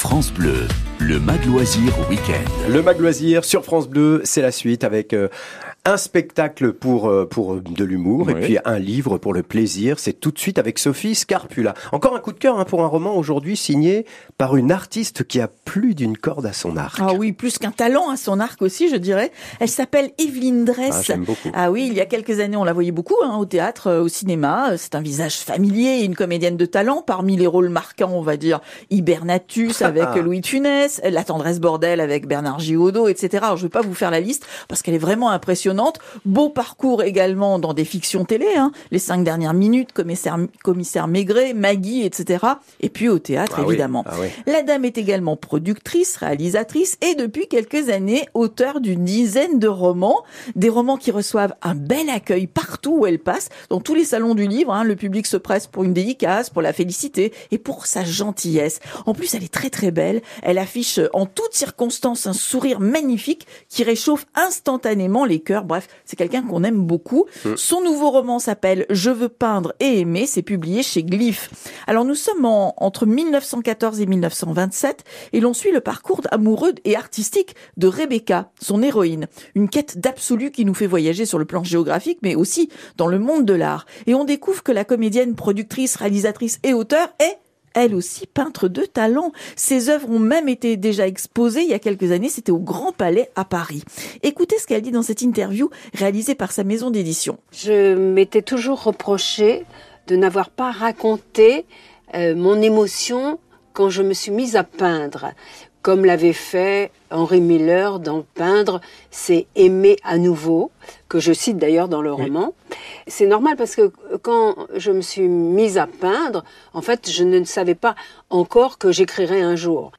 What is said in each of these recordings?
France Bleu, le Mag Loisir Week-end. Le Mag Loisir sur France Bleu, c'est la suite avec euh, un spectacle pour, euh, pour de l'humour et puis un livre pour le plaisir. C'est tout de suite avec Sophie Scarpula. Encore un coup de cœur hein, pour un roman aujourd'hui signé par une artiste qui a plus d'une corde à son arc. Ah oui, plus qu'un talent à son arc aussi, je dirais. Elle s'appelle Evelyne Ah, Dress. j'aime beaucoup. Ah oui, il y a quelques années, on la voyait beaucoup hein, au théâtre, euh, au cinéma. C'est un visage familier et une comédienne de talent. Parmi les rôles marquants, on va dire Hibernatus avec Louis Funès, La tendresse bordel avec Bernard Giraudot, etc. Alors, je vais pas vous faire la liste parce qu'elle est vraiment impressionnante. Beau parcours également dans des fictions télé, hein. Les cinq dernières minutes, commissaire, commissaire Maigret, Maggie, etc. Et puis au théâtre, Ah oui, évidemment. ah oui. La dame est également productrice, réalisatrice et depuis quelques années auteure d'une dizaine de romans, des romans qui reçoivent un bel accueil partout où elle passe, dans tous les salons du livre. hein, le public se presse pour une dédicace, pour la féliciter et pour sa gentillesse. En plus, elle est très très belle. Elle affiche en toutes circonstances un sourire magnifique qui réchauffe instantanément les cœurs. Bref, c'est quelqu'un qu'on aime beaucoup. Son nouveau roman s'appelle Je veux peindre et aimer. C'est publié chez Glyph. Alors nous sommes en- entre 1914 et 1927 et l'on suit le parcours amoureux et artistique de Rebecca, son héroïne. Une quête d'absolu qui nous fait voyager sur le plan géographique mais aussi dans le monde de l'art. Et on découvre que la comédienne, productrice, réalisatrice et auteure est elle aussi peintre de talent. Ses œuvres ont même été déjà exposées il y a quelques années, c'était au Grand Palais à Paris. Écoutez ce qu'elle dit dans cette interview réalisée par sa maison d'édition. Je m'étais toujours reproché de n'avoir pas raconté euh, mon émotion quand je me suis mise à peindre, comme l'avait fait Henri Miller dans Peindre, c'est aimer à nouveau, que je cite d'ailleurs dans le roman. C'est normal parce que quand je me suis mise à peindre, en fait, je ne savais pas encore que j'écrirais un jour.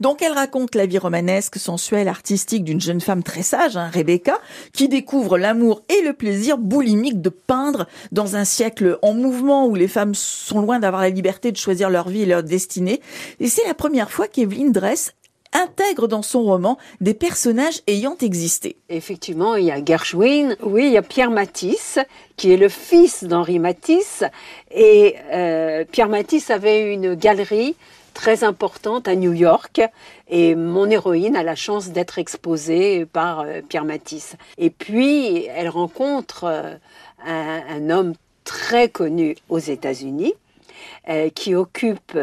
Donc elle raconte la vie romanesque, sensuelle, artistique d'une jeune femme très sage, hein, Rebecca, qui découvre l'amour et le plaisir boulimique de peindre dans un siècle en mouvement où les femmes sont loin d'avoir la liberté de choisir leur vie et leur destinée. Et c'est la première fois qu'Evelyn Dress intègre dans son roman des personnages ayant existé. Effectivement, il y a Gershwin, oui, il y a Pierre Matisse, qui est le fils d'Henri Matisse. Et euh, Pierre Matisse avait une galerie très importante à New York. Et mon héroïne a la chance d'être exposée par euh, Pierre Matisse. Et puis, elle rencontre euh, un, un homme très connu aux États-Unis, euh, qui occupe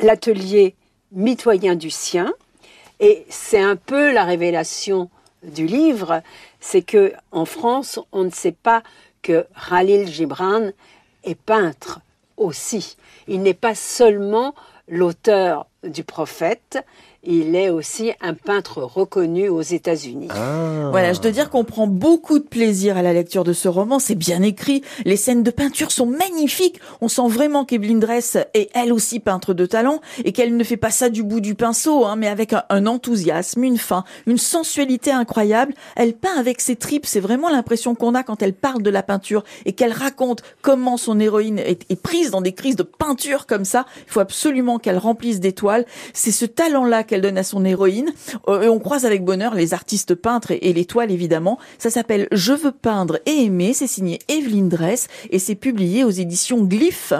l'atelier mitoyen du sien. Et c'est un peu la révélation du livre, c'est que en France, on ne sait pas que Khalil Gibran est peintre aussi. Il n'est pas seulement l'auteur du prophète, il est aussi un peintre reconnu aux États-Unis. Ah. Voilà, je dois dire qu'on prend beaucoup de plaisir à la lecture de ce roman. C'est bien écrit. Les scènes de peinture sont magnifiques. On sent vraiment qu'Evelyn Dress est elle aussi peintre de talent et qu'elle ne fait pas ça du bout du pinceau, hein, mais avec un, un enthousiasme, une fin, une sensualité incroyable. Elle peint avec ses tripes. C'est vraiment l'impression qu'on a quand elle parle de la peinture et qu'elle raconte comment son héroïne est, est prise dans des crises de peinture comme ça. Il faut absolument qu'elle remplisse C'est ce talent-là qu'elle donne à son héroïne. Euh, et on croise avec bonheur les artistes peintres et, et l'étoile évidemment. Ça s'appelle Je veux peindre et aimer. C'est signé Evelyne Dress et c'est publié aux éditions Glyph.